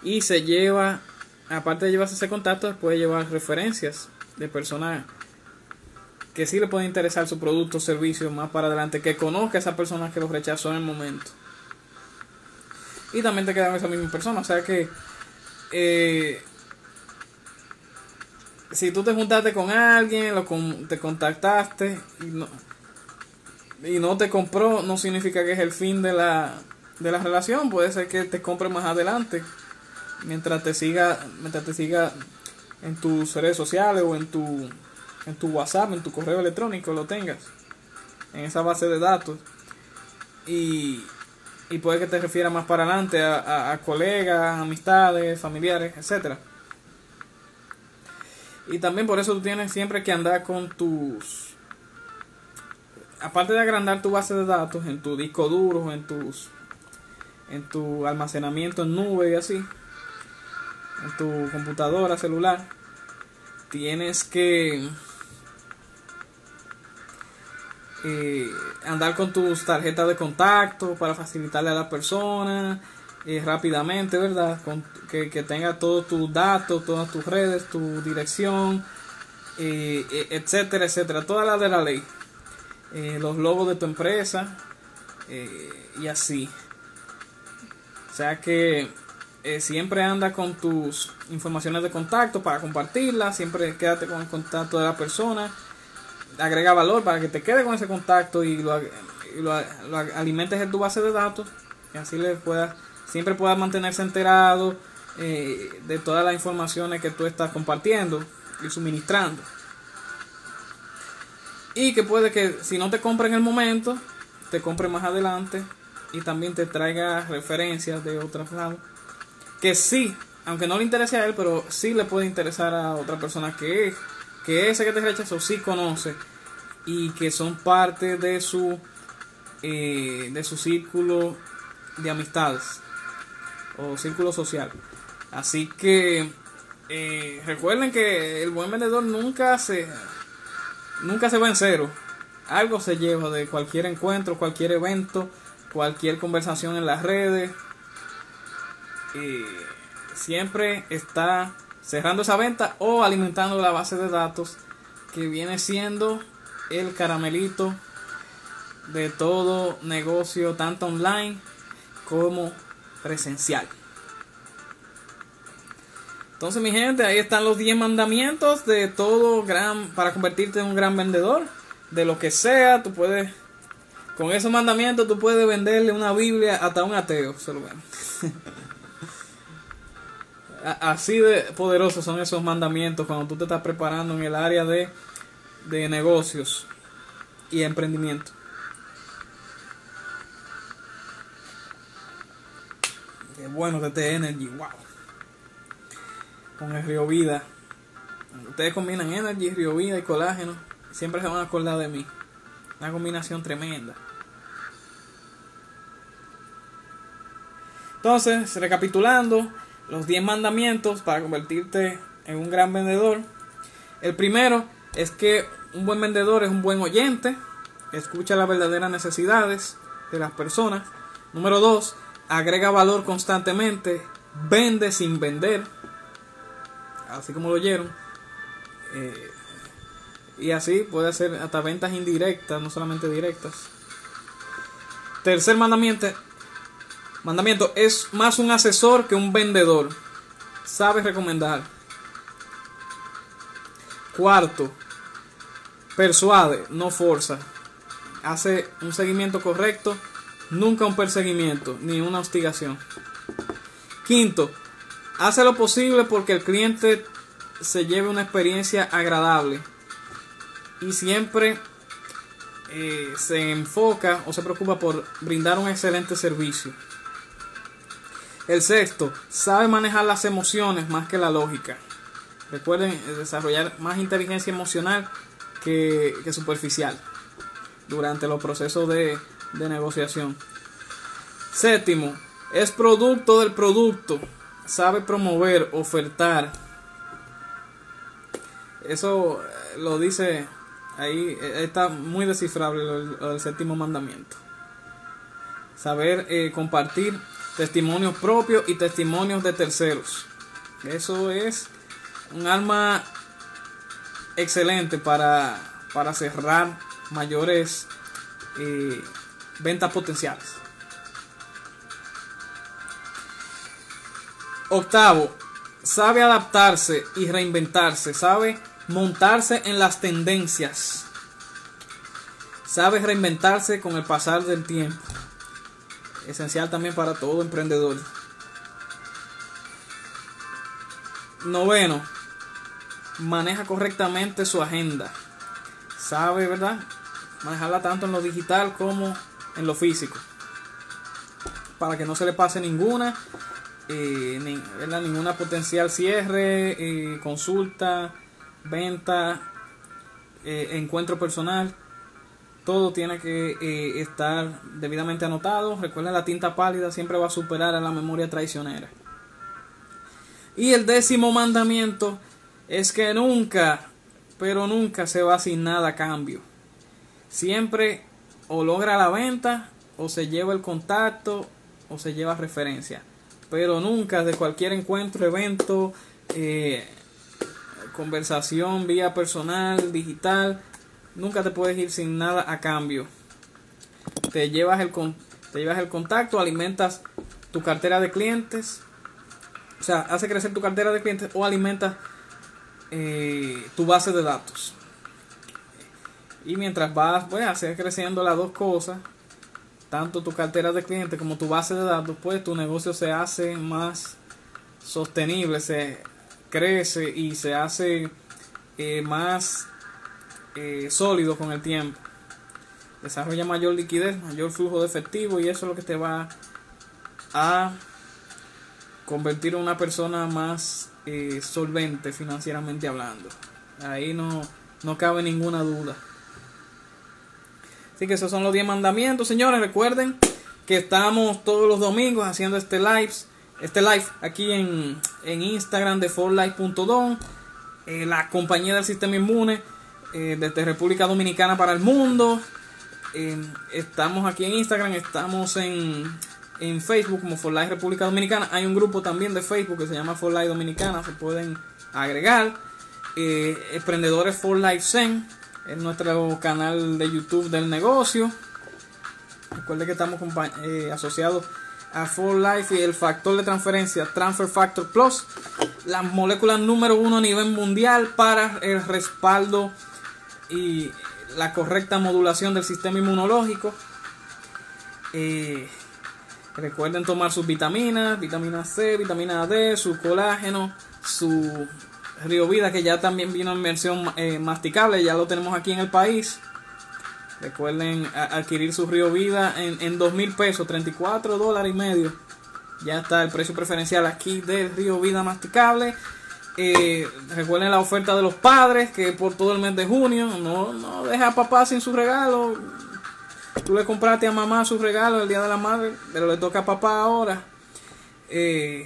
Y se lleva, aparte de llevarse ese contacto, puede llevar referencias de personas que sí le puede interesar su producto o servicio más para adelante, que conozca a esa persona que lo rechazó en el momento. Y también te quedan esa misma persona, o sea que eh, si tú te juntaste con alguien, lo te contactaste y no, y no te compró, no significa que es el fin de la, de la relación, puede ser que te compre más adelante, mientras te siga, mientras te siga en tus redes sociales o en tu en tu WhatsApp, en tu correo electrónico lo tengas, en esa base de datos. Y, y puede que te refiera más para adelante a, a, colegas, amistades, familiares, etcétera. Y también por eso tú tienes siempre que andar con tus... Aparte de agrandar tu base de datos en tu disco duro, en tus en tu almacenamiento en nube y así, en tu computadora celular, tienes que eh, andar con tus tarjetas de contacto para facilitarle a la persona eh, rápidamente, ¿verdad? que, tenga todos tus datos, todas tus redes, tu dirección, eh, etcétera, etcétera, todas las de la ley. los logos de tu empresa y así. O sea que siempre anda con tus informaciones de contacto para compartirlas, siempre quédate con el contacto de la persona agrega valor para que te quede con ese contacto y lo, alimentes en tu base de datos y así le puedas siempre puedas mantenerse enterado eh, de todas las informaciones que tú estás compartiendo y suministrando. Y que puede que si no te compre en el momento te compre más adelante y también te traiga referencias de otros lados que sí aunque no le interese a él pero sí le puede interesar a otra persona que es que ese que te rechazó sí conoce y que son parte de su eh, de su círculo de amistades o círculo social. Así que eh, recuerden que el buen vendedor nunca se nunca se va en cero. Algo se lleva de cualquier encuentro cualquier evento cualquier conversación en las redes. Eh, siempre está cerrando esa venta o alimentando la base de datos que viene siendo el caramelito de todo negocio tanto online como presencial. Entonces mi gente, ahí están los 10 mandamientos de todo gran para convertirte en un gran vendedor de lo que sea, tú puedes con esos mandamientos tú puedes venderle una Biblia hasta un ateo, solo bueno. <laughs> Así de poderosos son esos mandamientos cuando tú te estás preparando en el área de, de negocios y emprendimiento. Qué bueno TT Energy, wow. Con el Río Vida. Ustedes combinan Energy, Río Vida y colágeno. Siempre se van a acordar de mí. Una combinación tremenda. Entonces, recapitulando, los 10 mandamientos para convertirte en un gran vendedor. El primero es que un buen vendedor es un buen oyente, escucha las verdaderas necesidades de las personas. Número 2, agrega valor constantemente, vende sin vender, así como lo oyeron. Eh, y así puede hacer hasta ventas indirectas, no solamente directas. Tercer mandamiento, Mandamiento, es más un asesor que un vendedor. Sabe recomendar. Cuarto, persuade, no forza. Hace un seguimiento correcto, nunca un perseguimiento ni una hostigación. Quinto, hace lo posible porque el cliente se lleve una experiencia agradable y siempre eh, se enfoca o se preocupa por brindar un excelente servicio. El sexto, sabe manejar las emociones más que la lógica. Recuerden eh, desarrollar más inteligencia emocional que, superficial durante los procesos de, de negociación. Séptimo, es producto del producto. Sabe promover, ofertar. Eso eh, lo dice ahí, eh, está muy descifrable el séptimo mandamiento. Saber compartir testimonios propios y testimonios de terceros. Eso es un arma excelente para, para cerrar mayores eh, ventas potenciales. Octavo, sabe adaptarse y reinventarse, sabe montarse en las tendencias, sabe reinventarse con el pasar del tiempo. Esencial también para todo emprendedor. Noveno, maneja correctamente su agenda. Sabe, ¿verdad? Manejarla tanto en lo digital como en lo físico. Para que no se le pase ninguna, eh, ninguna potencial cierre, eh, consulta, venta, eh, encuentro personal. Todo tiene que estar debidamente anotado. Recuerden, la tinta pálida siempre va a superar a la memoria traicionera. Y el décimo mandamiento es que nunca, pero nunca se va sin nada a cambio. Siempre o logra la venta, o se lleva el contacto, o se lleva referencia. Pero nunca de cualquier encuentro, evento, eh, conversación vía personal, digital, nunca te puedes ir sin nada a cambio. Te llevas el, te llevas el contacto, alimentas tu cartera de clientes, o sea, hace crecer tu cartera de clientes o alimenta eh, tu base de datos. Y mientras vas pues, hacer creciendo las dos cosas, tanto tu cartera de clientes como tu base de datos, pues tu negocio se hace más sostenible, se crece y se hace eh, más eh, sólido con el tiempo. Desarrolla mayor liquidez, mayor flujo de efectivo y eso es lo que te va a convertir a una persona más eh, solvente financieramente hablando. Ahí no, no cabe ninguna duda. Así que esos son los 10 mandamientos, señores. Recuerden que estamos todos los domingos haciendo este live, este live aquí en, en Instagram de forlife.com, eh, la compañía del sistema inmune eh, desde República Dominicana para el mundo. estamos aquí en Instagram, estamos en en Facebook como For Life República Dominicana. Hay un grupo también de Facebook que se llama For Life Dominicana, se pueden agregar. Eh, Emprendedores For Life Zen es nuestro canal de YouTube del negocio. Recuerde que estamos eh, asociados a For Life y el factor de transferencia Transfer Factor Plus, la molécula número uno a nivel mundial para el respaldo y la correcta modulación del sistema inmunológico. Eh, Recuerden tomar sus vitaminas, vitamina C, vitamina D, su colágeno, su Río Vida que ya también vino en versión eh, masticable, ya lo tenemos aquí en el país. Recuerden adquirir su Río Vida en, en 2 mil pesos, 34 dólares y medio. Ya está el precio preferencial aquí del Río Vida masticable. Eh, recuerden la oferta de los padres que por todo el mes de junio no, no deja a papá sin su regalo Tú le compraste a mamá su regalo el día de la madre, pero le toca a papá ahora. Eh,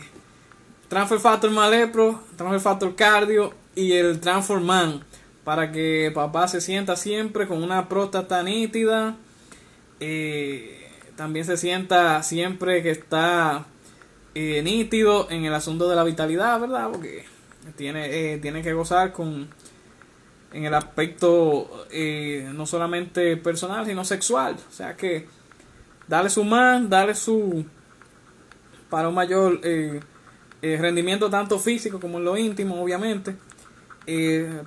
Transfer Factor Malepro, Transfer Factor Cardio y el Man para que papá se sienta siempre con una próstata nítida. Eh, también se sienta siempre que está eh, nítido en el asunto de la vitalidad, ¿verdad? Porque tiene, tiene que gozar con en el aspecto eh, no solamente personal, sino sexual. O sea que darle su man, darle su para un mayor eh, eh, rendimiento tanto físico como en lo íntimo, obviamente.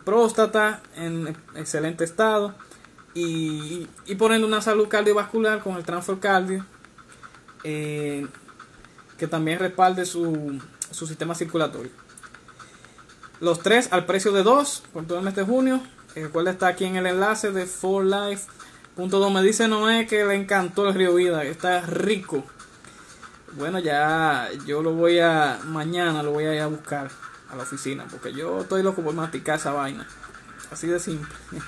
próstata en excelente estado y, y, poniendo una salud cardiovascular con el transfer cardio que también respalde su, su sistema circulatorio. Los tres al precio de dos por todo el mes de junio. El cual está aquí en el enlace de forlife.do. Me dice Noé que le encantó el Río Vida, que está rico. Bueno, ya yo lo voy a. Mañana lo voy a ir a buscar. a la oficina, porque yo estoy loco por masticar esa vaina. Así de simple. <laughs>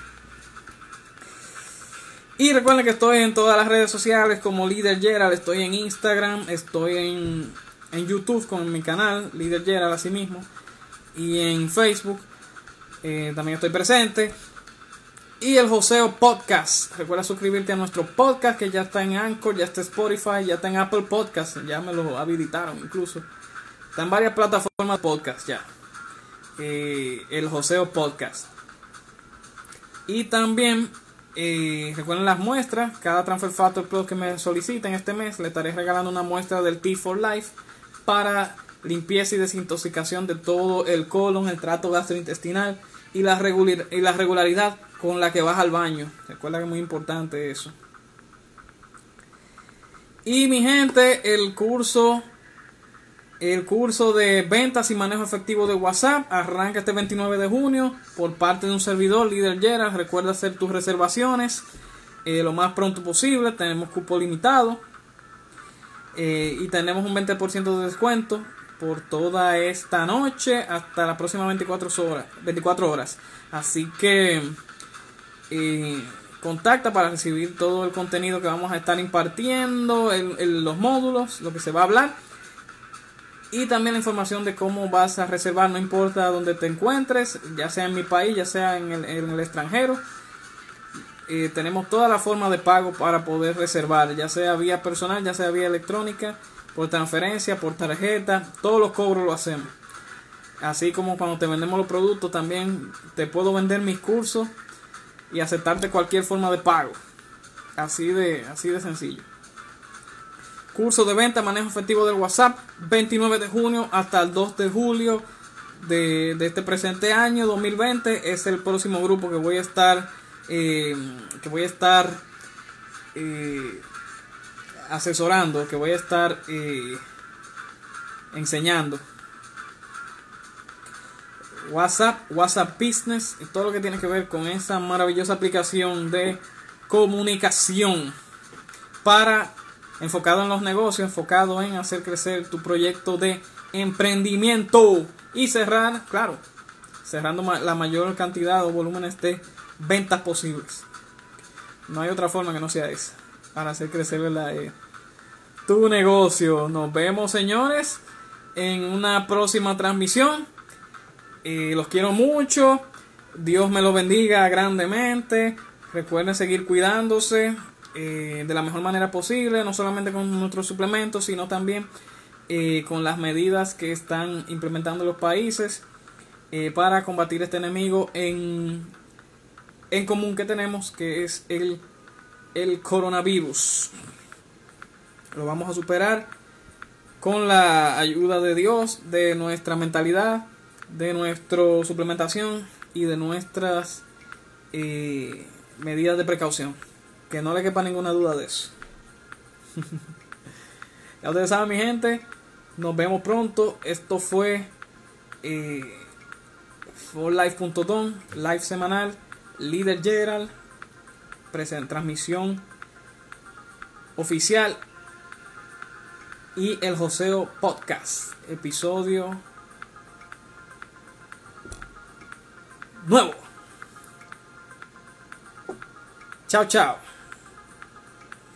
Y recuerden que estoy en todas las redes sociales como Líder Gerald. Estoy en Instagram, estoy en, en YouTube con mi canal Líder Gerald así mismo. Y en Facebook eh, también estoy presente. Y el Joseo Podcast. Recuerda suscribirte a nuestro podcast que ya está en Anchor, ya está en Spotify, ya está en Apple Podcast. Ya me lo habilitaron incluso. Está en varias plataformas de podcast ya. Eh, el Joseo Podcast. Y también eh, recuerden las muestras. Cada Transfer Factor Plus que me soliciten este mes, le estaré regalando una muestra del T4 Life para limpieza y desintoxicación de todo el colon, el trato gastrointestinal y la, regularidad con la que vas al baño. Recuerda que es muy importante eso. Y mi gente, el curso el curso de ventas y manejo efectivo de WhatsApp arranca este 29 de junio por parte de un servidor, Líder Gerald. Recuerda hacer tus reservaciones eh, lo más pronto posible. Tenemos cupo limitado eh, y tenemos un 20% de descuento por toda esta noche hasta las próximas 24 horas. 24 horas. Así que eh, contacta para recibir todo el contenido que vamos a estar impartiendo en los módulos, lo que se va a hablar y también la información de cómo vas a reservar, no importa dónde te encuentres, ya sea en mi país, ya sea en el, extranjero. Eh, tenemos toda la forma de pago para poder reservar, ya sea vía personal, ya sea vía electrónica, por transferencia, por tarjeta, todos los cobros lo hacemos. Así como cuando te vendemos los productos, también te puedo vender mis cursos y aceptarte cualquier forma de pago. Así de, así de sencillo. Curso de venta, manejo efectivo del WhatsApp, 29 de junio hasta el 2 de julio de, este presente año 2020. Es el próximo grupo que voy a estar, eh, que voy a estar eh, asesorando, que voy a estar eh, enseñando. WhatsApp, WhatsApp Business y todo lo que tiene que ver con esa maravillosa aplicación de comunicación para enfocado en los negocios, enfocado en hacer crecer tu proyecto de emprendimiento y cerrar, claro, cerrando la mayor cantidad o volúmenes de ventas posibles. No hay otra forma que no sea esa para hacer crecer la, eh, tu negocio. Nos vemos, señores, en una próxima transmisión. Eh, los quiero mucho. Dios me lo bendiga grandemente. Recuerden seguir cuidándose. Eh, de la mejor manera posible, no solamente con nuestros suplementos, sino también con las medidas que están implementando los países para combatir este enemigo en, en común que tenemos, que es el, el coronavirus. Lo vamos a superar con la ayuda de Dios, de nuestra mentalidad, de nuestra suplementación y de nuestras medidas de precaución. Que no le quepa ninguna duda de eso. <laughs> ya ustedes saben, mi gente. Nos vemos pronto. Esto fue eh, forlife.com, live semanal, líder Gerald, transmisión oficial y el Joseo Podcast, episodio nuevo. Chao, chao.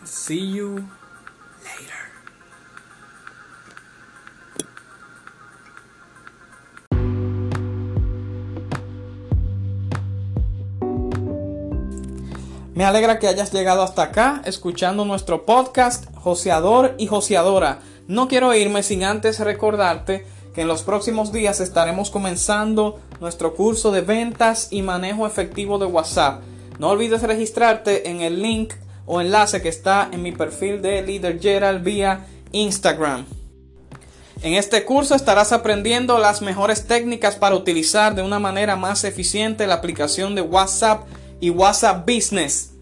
See you Me alegra que hayas llegado hasta acá escuchando nuestro podcast Joseador y Joseadora. No quiero irme sin antes recordarte que en los próximos días estaremos comenzando nuestro curso de ventas y manejo efectivo de WhatsApp. No olvides registrarte en el link o enlace que está en mi perfil de Leader Gerald vía Instagram. En este curso estarás aprendiendo las mejores técnicas para utilizar de una manera más eficiente la aplicación de WhatsApp y WhatsApp Business.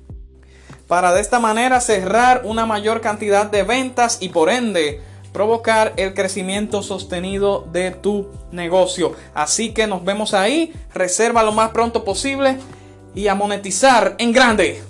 Para de esta manera cerrar una mayor cantidad de ventas y por ende provocar el crecimiento sostenido de tu negocio. Así que nos vemos ahí, reserva lo más pronto posible y a monetizar en grande.